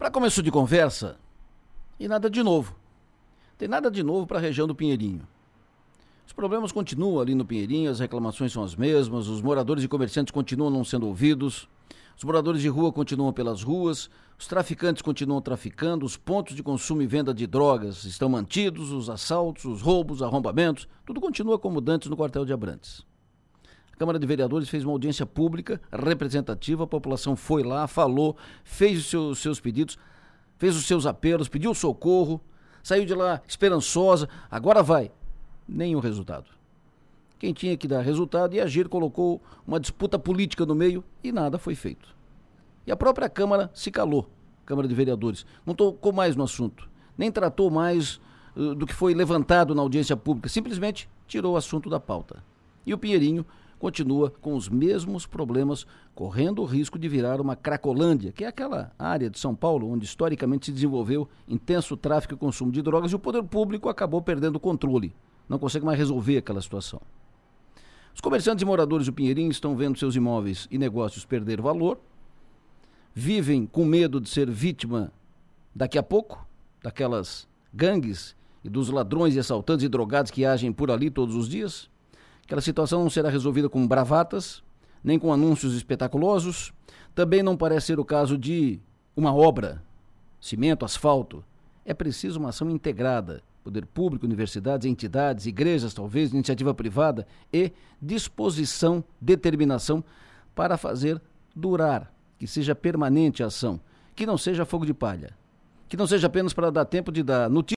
Para começo de conversa, e nada de novo. Tem nada de novo para a região do Pinheirinho. Os problemas continuam ali no Pinheirinho, as reclamações são as mesmas, os moradores e comerciantes continuam não sendo ouvidos, os moradores de rua continuam pelas ruas, os traficantes continuam traficando, os pontos de consumo e venda de drogas estão mantidos, os assaltos, os roubos, arrombamentos, tudo continua como dantes no quartel de Abrantes. Câmara de Vereadores fez uma audiência pública representativa, a população foi lá, falou, fez os seus, seus pedidos, fez os seus apelos, pediu socorro, saiu de lá esperançosa, agora vai. Nenhum resultado. Quem tinha que dar resultado e agir colocou uma disputa política no meio e nada foi feito. E a própria Câmara se calou, Câmara de Vereadores, não tocou mais no assunto, nem tratou mais uh, do que foi levantado na audiência pública, simplesmente tirou o assunto da pauta. E o Pinheirinho continua com os mesmos problemas, correndo o risco de virar uma Cracolândia, que é aquela área de São Paulo onde historicamente se desenvolveu intenso tráfico e consumo de drogas e o poder público acabou perdendo o controle. Não consegue mais resolver aquela situação. Os comerciantes e moradores do Pinheirinho estão vendo seus imóveis e negócios perder valor, vivem com medo de ser vítima daqui a pouco daquelas gangues e dos ladrões e assaltantes e drogados que agem por ali todos os dias. Aquela situação não será resolvida com bravatas, nem com anúncios espetaculosos. Também não parece ser o caso de uma obra, cimento, asfalto. É preciso uma ação integrada. Poder público, universidades, entidades, igrejas, talvez, iniciativa privada e disposição, determinação para fazer durar, que seja permanente a ação, que não seja fogo de palha, que não seja apenas para dar tempo de dar notícia